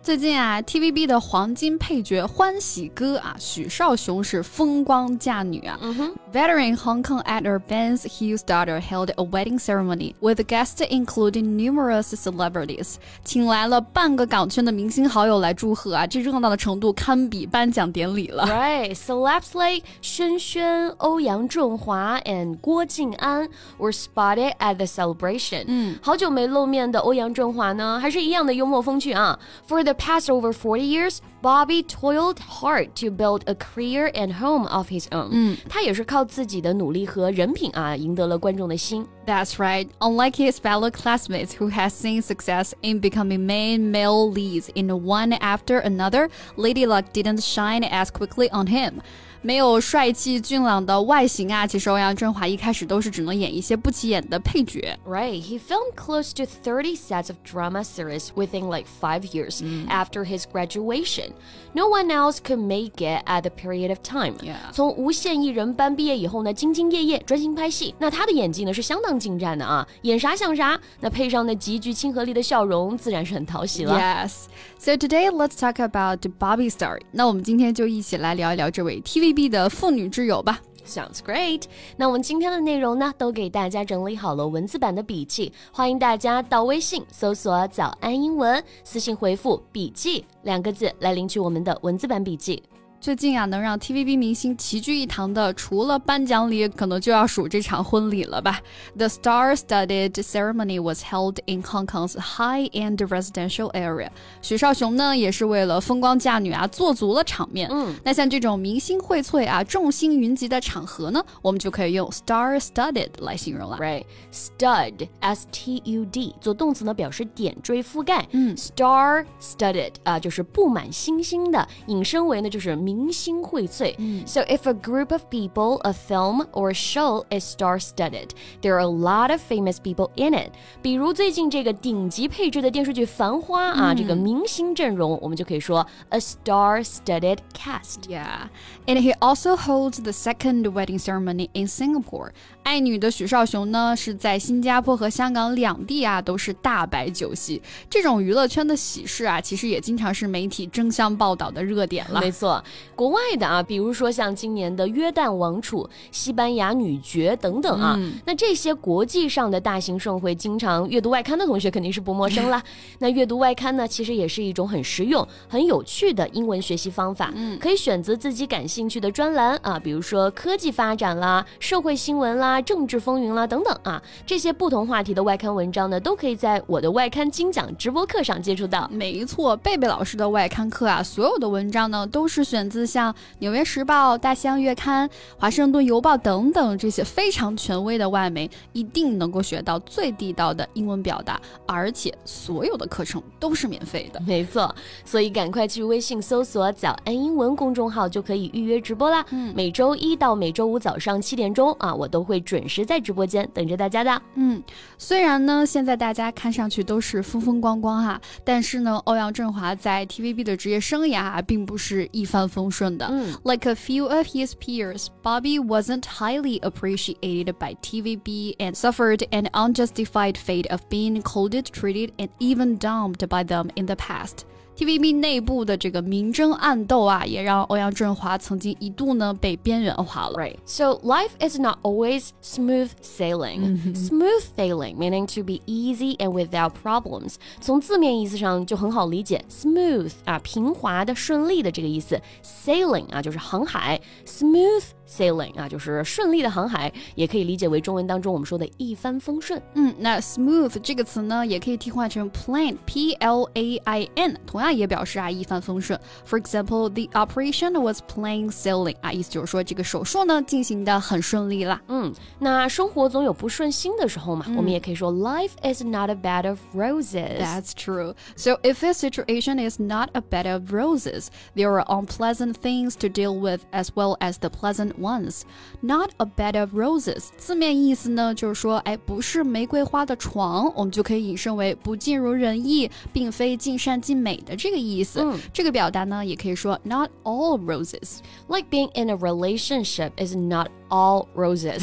最近啊，TVB 的黄金配角欢喜哥啊，许绍雄是风光嫁女啊。Mm-hmm. Veteran Hong Kong actor Benz Hui's daughter held a wedding ceremony with guests including numerous celebrities，请来了半个港圈的明星好友来祝贺啊，这热闹的程度堪比颁奖典礼了。Right，celebs like 宣萱、欧阳震华 oh and 郭晋安 were spotted at the celebration。嗯，好久没露面的欧阳震华呢，还是一样的幽默风趣啊。For the past over 40 years, Bobby toiled hard to build a career and home of his own. 嗯，他也是靠自己的努力和人品啊，赢得了观众的心。 That's right. Unlike his fellow classmates who has seen success in becoming main male leads in one after another, Lady Luck didn't shine as quickly on him. 没有帅气俊朗的外形啊，其实欧阳震华一开始都是只能演一些不起眼的配角。 Right, he filmed close to 30 sets of drama series within like five years after his graduation. No one else could make it at the period of time. Yeah. 从无线艺人班毕业以后呢，兢兢业业专心拍戏。那他的演技呢是相当精湛的啊，演啥像啥。那配上那极具亲和力的笑容，自然是很讨喜了。 Yes. So today let's talk about Bobby Star. 那我们今天就一起来聊一聊这位 TVB 的妇女之友吧。Sounds great。那我们今天的内容呢，都给大家整理好了文字版的笔记，欢迎大家到微信搜索“早安英文”，私信回复“笔记”两个字来领取我们的文字版笔记。最近啊，能让 TVB 明星齐聚一堂的，除了颁奖礼，可能就要数这场婚礼了吧。The star-studded ceremony was held in Hong Kong's high-end residential area。许绍雄呢，也是为了风光嫁女啊，做足了场面。嗯，那像这种明星荟萃啊，众星云集的场合呢，我们就可以用 star-studded 来形容了。Right，stud，S-T-U-D，做动词呢，表示点缀、覆盖。嗯，star-studded 啊、就是布满星星的，引申为呢，就是。明星荟萃。嗯 So if a group of people, a film or a show is star-studded, there are a lot of famous people in it. 比如最近这个顶级配置的电视剧《繁花》啊，这个明星阵容，我们就可以说 a star-studded cast. Yeah, and he also holds the second wedding ceremony in Singapore. 爱女的许绍雄呢，是在新加坡和香港两地啊都是大摆酒席。这种娱乐圈的喜事啊，其实也经常是媒体争相报道的热点了。没错， 国外的啊，比如说像今年的约旦王储、西班牙女爵等等啊，嗯那这些国际上的大型盛会，经常阅读外刊的同学肯定是不陌生啦。那阅读外刊呢，其实也是一种很实用、很有趣的英文学习方法。嗯可以选择自己感兴趣的专栏啊，比如说科技发展啦、社会新闻啦、政治风云啦等等啊，这些不同话题的外刊文章呢，都可以在我的外刊精讲直播课上接触到。没错，贝贝老师的外刊课啊，所有的文章呢都是选自像《纽约时报》《大西洋月刊》《华盛顿邮报》等等这些非常权威的外媒，一定能够学到最地道的英文表达，而且所有的课程都是免费的。没错，所以赶快去微信搜索“早安英文”公众号就可以预约直播啦。嗯每周一到每周五早上七点钟啊，我都会准时在直播间等着大家的。嗯，虽然呢，现在大家看上去都是风风光光哈，但是呢，欧阳震华在 TVB 的职业生涯啊，并不是一帆风顺的。嗯 Like a few of his peers, Bobby wasn't highly appreciated by TVB and suffered an unjustified fate of being cold treated and even dumped by them in the past. TVB 内部的这个明争暗斗啊，也让欧阳震华曾经一度呢被边缘化了。Right. So life is not always smooth sailing. Smooth sailing meaning to be easy and without problems. 从字面意思上就很好理解，smooth 啊，平滑的、顺利的这个意思。Sailing 啊，就是航海。Smooth sailing 啊，就是顺利的航海，也可以理解为中文当中我们说的一帆风顺。嗯，那 smooth 这个词呢，也可以替换成 plain，p l a i n，同样 啊，也表示啊一帆风顺。For example, the operation was plain sailing 啊，意思就是说这个手术呢进行的很顺利啦。嗯，那生活总有不顺心的时候嘛，我们也可以说 life is not a bed of roses. That's true. So if a situation is not a bed of roses, there are unpleasant things to deal with as well as the pleasant ones. Not a bed of roses 字面意思呢，就是说，哎，不是玫瑰花的床，我们就可以引申为不尽如人意，并非尽善尽美的这个意思。嗯、这个表达呢，也可以说 not all roses. Like being in a relationship is not all roses。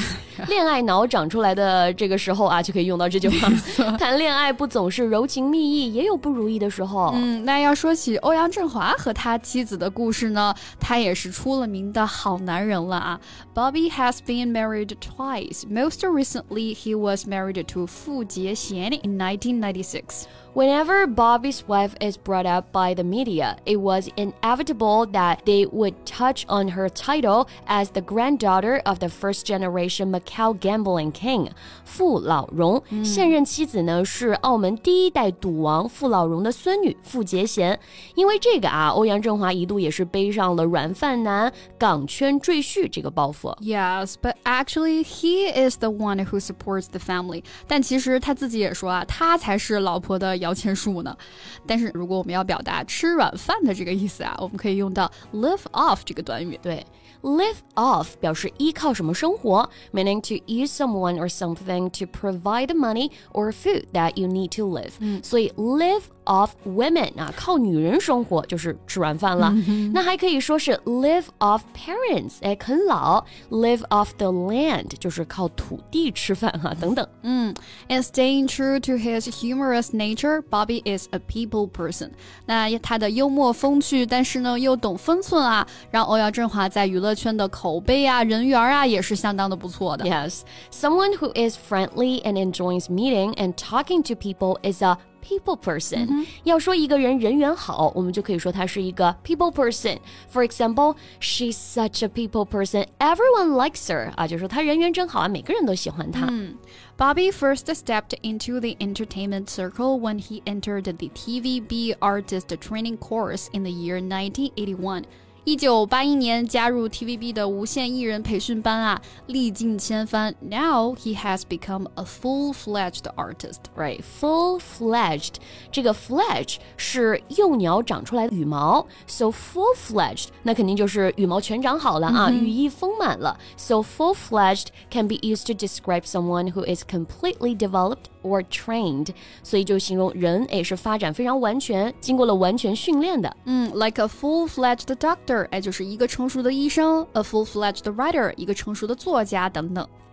恋爱脑长出来的这个时候啊，就可以用到这句话。谈恋爱不总是柔情蜜意，也有不如意的时候。嗯，那要说起欧阳震华和他妻子的故事呢，他也是出了名的好男人了啊。Bobby has been married twice. Most recently, he was married to Fu Jiexian in 1996. Whenever Bobby's wife is brought up by the media, it was inevitable that they would touch on her title as the granddaughter of the first generation Macau gambling king 傅老荣。现任妻子呢是澳门第一代赌王傅老荣的孙女傅杰贤。因为这个啊，欧阳震华一度也是背上了软饭男、港圈赘婿这个包袱。Yes, but actually he is the one who supports the family. 但其实他自己也说啊，他才是老婆的。 摇钱树呢。但是如果我们要表达吃软饭的这个意思啊，我们可以用到 live off 这个短语。对，live off 表示依靠什么生活，meaning to use someone or something to provide the money or food that you need to live。所以 live Of women 啊，靠女人生活就是吃软饭了。那还可以说是 live off parents，哎，啃老；live off the land 就是靠土地吃饭哈，等等。嗯，and staying true to his humorous nature，Bobby is a people person。那他的幽默风趣，但是呢又懂分寸啊，让欧阳震华在娱乐圈的口碑啊、人缘啊也是相当的不错的。Yes，someone who is friendly and enjoys meeting and talking to people is a people person. Mm-hmm. 要说一个人人缘好，我们就可以说他是一个 people person. For example, she's such a people person. Everyone likes her. 啊，就说她人缘真好啊，每个人都喜欢她。嗯。Bobby first stepped into the entertainment circle when he entered the TVB artist training course in the year 1981. 一九八一年加入 TVB 的无线艺人培训班啊，历尽千帆。Now he has become a full-fledged artist, right? Full-fledged，这个 fledge 是幼鸟长出来的羽毛，so full-fledged 那肯定就是羽毛全长好了啊，羽翼丰满了。So full-fledged can be used to describe someone who is completely developed or trained，所以就形容人也是发展非常完全，经过了完全训练的。嗯，like a full-fledged doctor，哎，就是一个成熟的医生；a full-fledged writer，一个成熟的作家等等。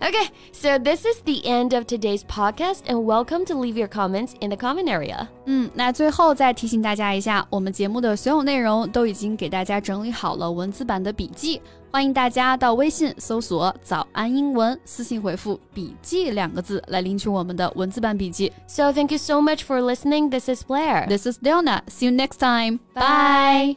Okay, so this is the end of today's podcast, and welcome to leave your comments in the comment area. 嗯，那最后再提醒大家一下，我们节目的所有内容都已经给大家整理好了文字版的笔记，欢迎大家到微信搜索“早安英文”，私信回复“笔记”两个字来领取我们的文字版笔记。So thank you so much for listening. This is Blair. This is Leona. See you next time. Bye.